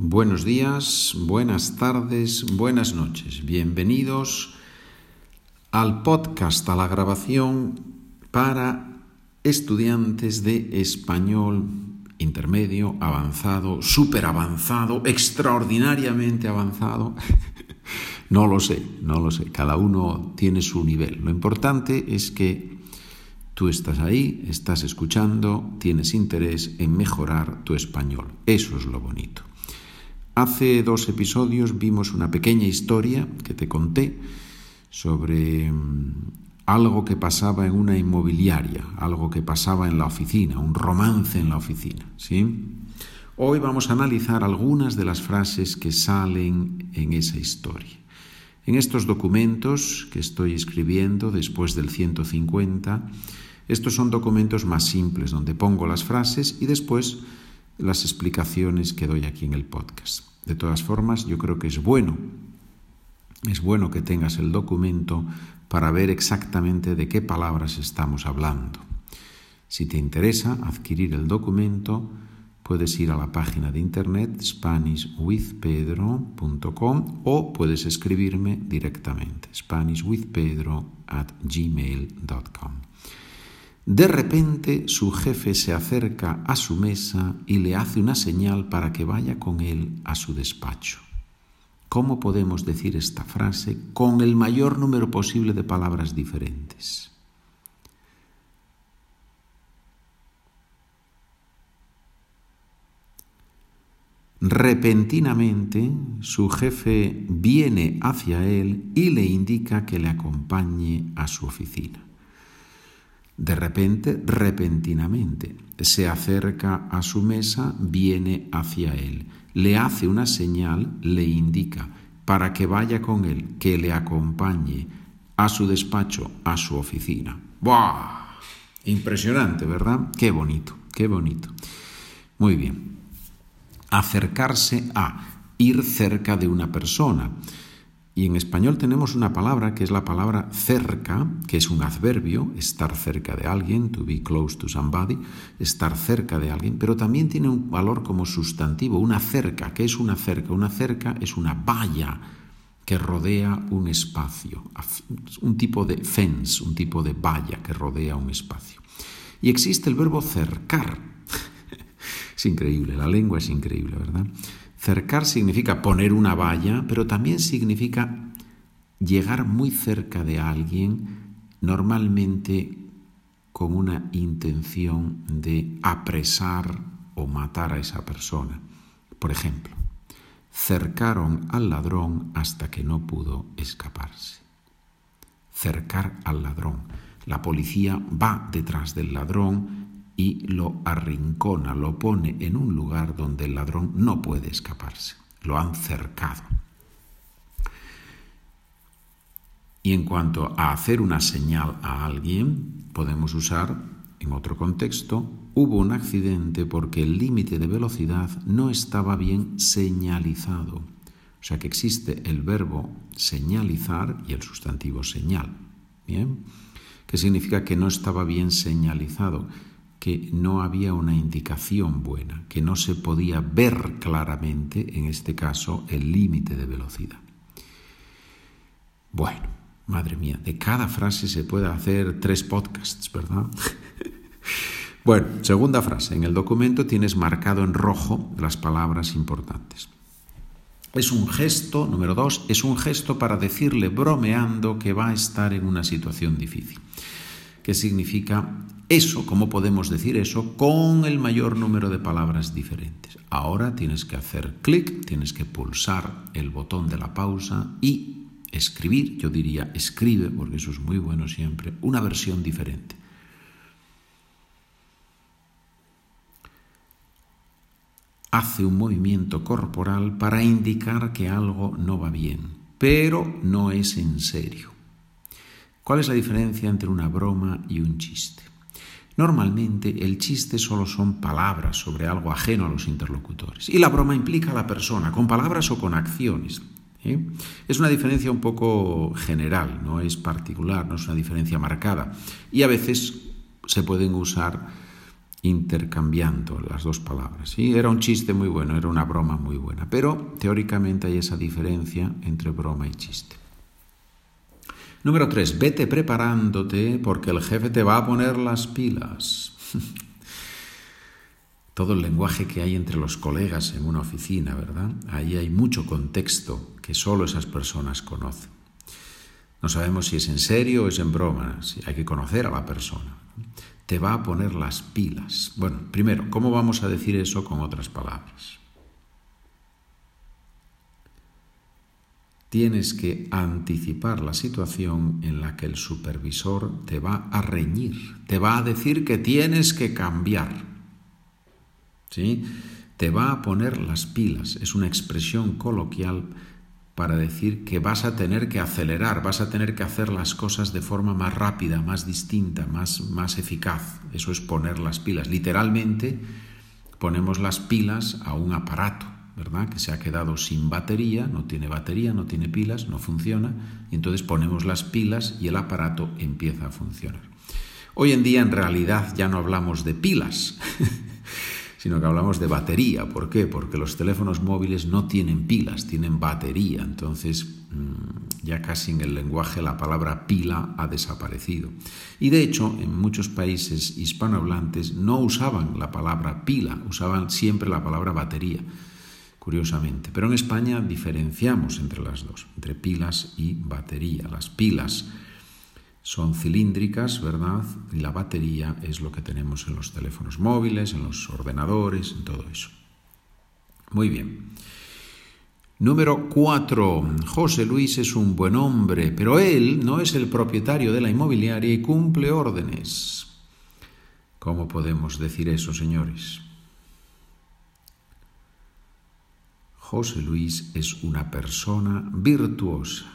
Buenos días, buenas tardes, buenas noches. Bienvenidos al podcast, a la grabación para estudiantes de español intermedio, avanzado, súper avanzado, extraordinariamente avanzado. no lo sé, no lo sé. Cada uno tiene su nivel. Lo importante es que tú estás ahí, estás escuchando, tienes interés en mejorar tu español. Eso es lo bonito. Hace dos episodios vimos una pequeña historia que te conté sobre mm, algo que pasaba en una inmobiliaria, algo que pasaba en la oficina, un romance en la oficina, ¿sí? Hoy vamos a analizar algunas de las frases que salen en esa historia. En estos documentos que estoy escribiendo después del 150, estos son documentos más simples donde pongo las frases y después las explicaciones que doy aquí en el podcast. De todas formas, yo creo que es bueno, es bueno que tengas el documento para ver exactamente de qué palabras estamos hablando. Si te interesa adquirir el documento, puedes ir a la página de internet spanishwithpedro.com o puedes escribirme directamente spanishwithpedro at gmail.com. De repente su jefe se acerca a su mesa y le hace una señal para que vaya con él a su despacho. ¿Cómo podemos decir esta frase con el mayor número posible de palabras diferentes? Repentinamente su jefe viene hacia él y le indica que le acompañe a su oficina. De repente, repentinamente, se acerca a su mesa, viene hacia él, le hace una señal, le indica, para que vaya con él, que le acompañe a su despacho, a su oficina. ¡Buah! Impresionante, ¿verdad? Qué bonito, qué bonito. Muy bien. Acercarse a, ir cerca de una persona. Y en español tenemos una palabra que es la palabra cerca, que es un adverbio, estar cerca de alguien, to be close to somebody, estar cerca de alguien, pero también tiene un valor como sustantivo, una cerca. ¿Qué es una cerca? Una cerca es una valla que rodea un espacio, un tipo de fence, un tipo de valla que rodea un espacio. Y existe el verbo cercar. es increíble, la lengua es increíble, ¿verdad? Cercar significa poner una valla, pero también significa llegar muy cerca de alguien, normalmente con una intención de apresar o matar a esa persona. Por ejemplo, cercaron al ladrón hasta que no pudo escaparse. Cercar al ladrón. La policía va detrás del ladrón y lo arrincona, lo pone en un lugar donde el ladrón no puede escaparse. Lo han cercado. Y en cuanto a hacer una señal a alguien, podemos usar, en otro contexto, hubo un accidente porque el límite de velocidad no estaba bien señalizado. O sea que existe el verbo señalizar y el sustantivo señal. ¿Bien? Que significa que no estaba bien señalizado que no había una indicación buena, que no se podía ver claramente, en este caso, el límite de velocidad. Bueno, madre mía, de cada frase se puede hacer tres podcasts, ¿verdad? bueno, segunda frase. En el documento tienes marcado en rojo las palabras importantes. Es un gesto, número dos, es un gesto para decirle bromeando que va a estar en una situación difícil. ¿Qué significa eso, ¿cómo podemos decir eso? Con el mayor número de palabras diferentes. Ahora tienes que hacer clic, tienes que pulsar el botón de la pausa y escribir, yo diría escribe, porque eso es muy bueno siempre, una versión diferente. Hace un movimiento corporal para indicar que algo no va bien, pero no es en serio. ¿Cuál es la diferencia entre una broma y un chiste? Normalmente el chiste solo son palabras sobre algo ajeno a los interlocutores y la broma implica a la persona, con palabras o con acciones. ¿eh? Es una diferencia un poco general, no es particular, no es una diferencia marcada y a veces se pueden usar intercambiando las dos palabras. Era un chiste muy bueno, era una broma muy buena, pero teóricamente hay esa diferencia entre broma y chiste. Número 3. Vete preparándote porque el jefe te va a poner las pilas. Todo el lenguaje que hay entre los colegas en una oficina, ¿verdad? Ahí hay mucho contexto que solo esas personas conocen. No sabemos si es en serio o es en broma, si hay que conocer a la persona te va a poner las pilas. Bueno, primero, ¿cómo vamos a decir eso con otras palabras? Tienes que anticipar la situación en la que el supervisor te va a reñir, te va a decir que tienes que cambiar. ¿Sí? Te va a poner las pilas. Es una expresión coloquial para decir que vas a tener que acelerar, vas a tener que hacer las cosas de forma más rápida, más distinta, más, más eficaz. Eso es poner las pilas. Literalmente ponemos las pilas a un aparato, ¿verdad? Que se ha quedado sin batería, no tiene batería, no tiene pilas, no funciona, y entonces ponemos las pilas y el aparato empieza a funcionar. Hoy en día en realidad ya no hablamos de pilas. sino que hablamos de batería. ¿Por qué? Porque los teléfonos móviles no tienen pilas, tienen batería. Entonces, mm, ya casi en el lenguaje la palabra pila ha desaparecido. Y de hecho, en muchos países hispanohablantes no usaban la palabra pila, usaban siempre la palabra batería curiosamente. Pero en España diferenciamos entre las dos, entre pilas y batería. Las pilas son cilíndricas, ¿verdad? Y la batería es lo que tenemos en los teléfonos móviles, en los ordenadores, en todo eso. Muy bien. Número 4. José Luis es un buen hombre, pero él no es el propietario de la inmobiliaria y cumple órdenes. ¿Cómo podemos decir eso, señores? José Luis es una persona virtuosa.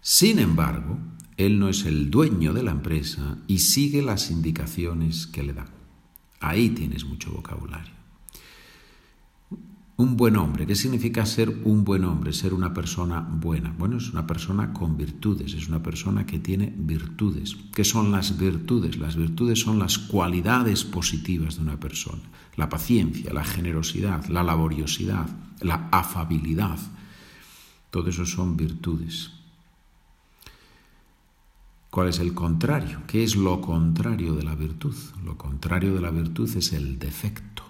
Sin embargo, él no es el dueño de la empresa y sigue las indicaciones que le dan. Ahí tienes mucho vocabulario. Un buen hombre, ¿qué significa ser un buen hombre? Ser una persona buena. Bueno, es una persona con virtudes, es una persona que tiene virtudes. ¿Qué son las virtudes? Las virtudes son las cualidades positivas de una persona. La paciencia, la generosidad, la laboriosidad, la afabilidad. Todo eso son virtudes. ¿Cuál es el contrario? ¿Qué es lo contrario de la virtud? Lo contrario de la virtud es el defecto.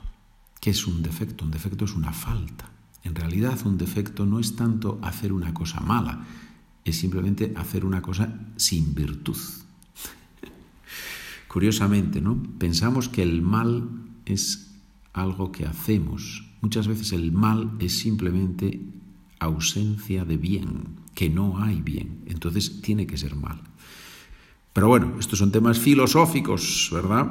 ¿Qué es un defecto? Un defecto es una falta. En realidad un defecto no es tanto hacer una cosa mala, es simplemente hacer una cosa sin virtud. Curiosamente, ¿no? Pensamos que el mal es algo que hacemos. Muchas veces el mal es simplemente ausencia de bien, que no hay bien. Entonces tiene que ser mal. Pero bueno, estos son temas filosóficos, ¿verdad?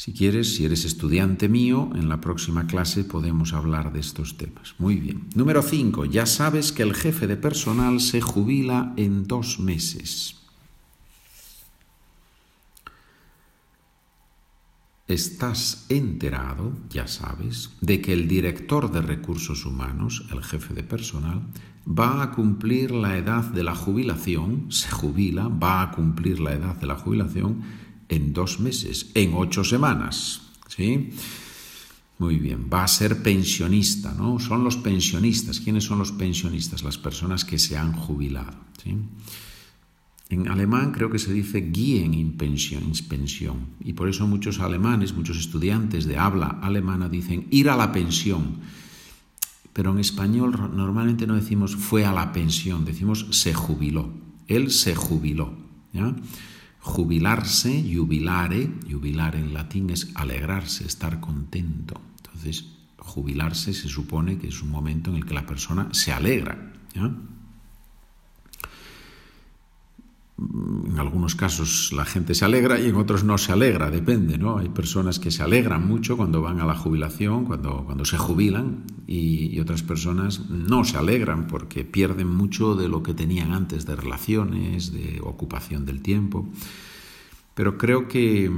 Si quieres, si eres estudiante mío, en la próxima clase podemos hablar de estos temas. Muy bien. Número 5. Ya sabes que el jefe de personal se jubila en dos meses. Estás enterado, ya sabes, de que el director de recursos humanos, el jefe de personal, va a cumplir la edad de la jubilación, se jubila, va a cumplir la edad de la jubilación en dos meses, en ocho semanas. ¿Sí? Muy bien, va a ser pensionista, ¿no? Son los pensionistas. ¿Quiénes son los pensionistas? Las personas que se han jubilado. En alemán creo que se dice gehen in pensión, y por eso muchos alemanes, muchos estudiantes de habla alemana dicen ir a la pensión pero en español normalmente no decimos fue a la pensión, decimos se jubiló. Él se jubiló. Jubilarse, jubilare, jubilar en latín es alegrarse, estar contento. Entonces, jubilarse se supone que es un momento en el que la persona se alegra. En algunos casos la gente se alegra y en otros no se alegra, depende, ¿no? Hay personas que se alegran mucho cuando van a la jubilación, cuando, cuando se jubilan, y, otras personas no se alegran porque pierden mucho de lo que tenían antes de relaciones, de ocupación del tiempo. Pero creo que,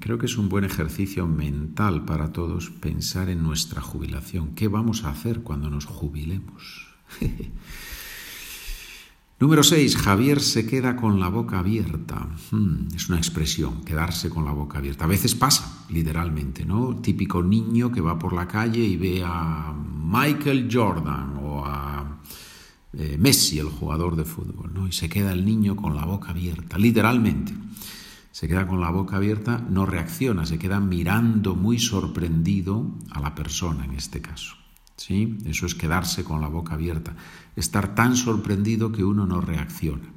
creo que es un buen ejercicio mental para todos pensar en nuestra jubilación. ¿Qué vamos a hacer cuando nos jubilemos? Número 6. Javier se queda con la boca abierta. Hmm, es una expresión, quedarse con la boca abierta. A veces pasa, literalmente, ¿no? Típico niño que va por la calle y ve a Michael Jordan o a eh, Messi, el jugador de fútbol, ¿no? Y se queda el niño con la boca abierta, literalmente. Se queda con la boca abierta, no reacciona, se queda mirando muy sorprendido a la persona en este caso. ¿Sí? Eso es quedarse con la boca abierta, estar tan sorprendido que uno no reacciona.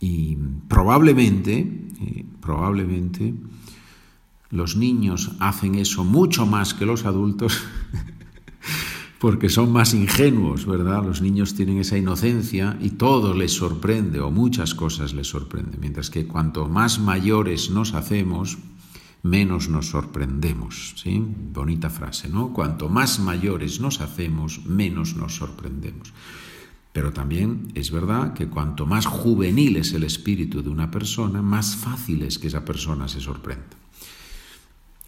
Y probablemente, eh, probablemente, los niños hacen eso mucho más que los adultos porque son más ingenuos, ¿verdad? Los niños tienen esa inocencia y todo les sorprende o muchas cosas les sorprenden, mientras que cuanto más mayores nos hacemos, menos nos sorprendemos. ¿sí? Bonita frase, ¿no? Cuanto más mayores nos hacemos, menos nos sorprendemos. Pero también es verdad que cuanto más juvenil es el espíritu de una persona, más fácil es que esa persona se sorprenda.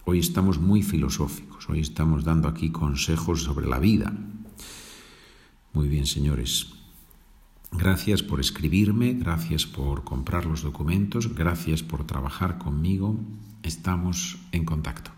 Hoy estamos muy filosóficos, hoy estamos dando aquí consejos sobre la vida. Muy bien, señores. Gracias por escribirme, gracias por comprar los documentos, gracias por trabajar conmigo estamos en contacto.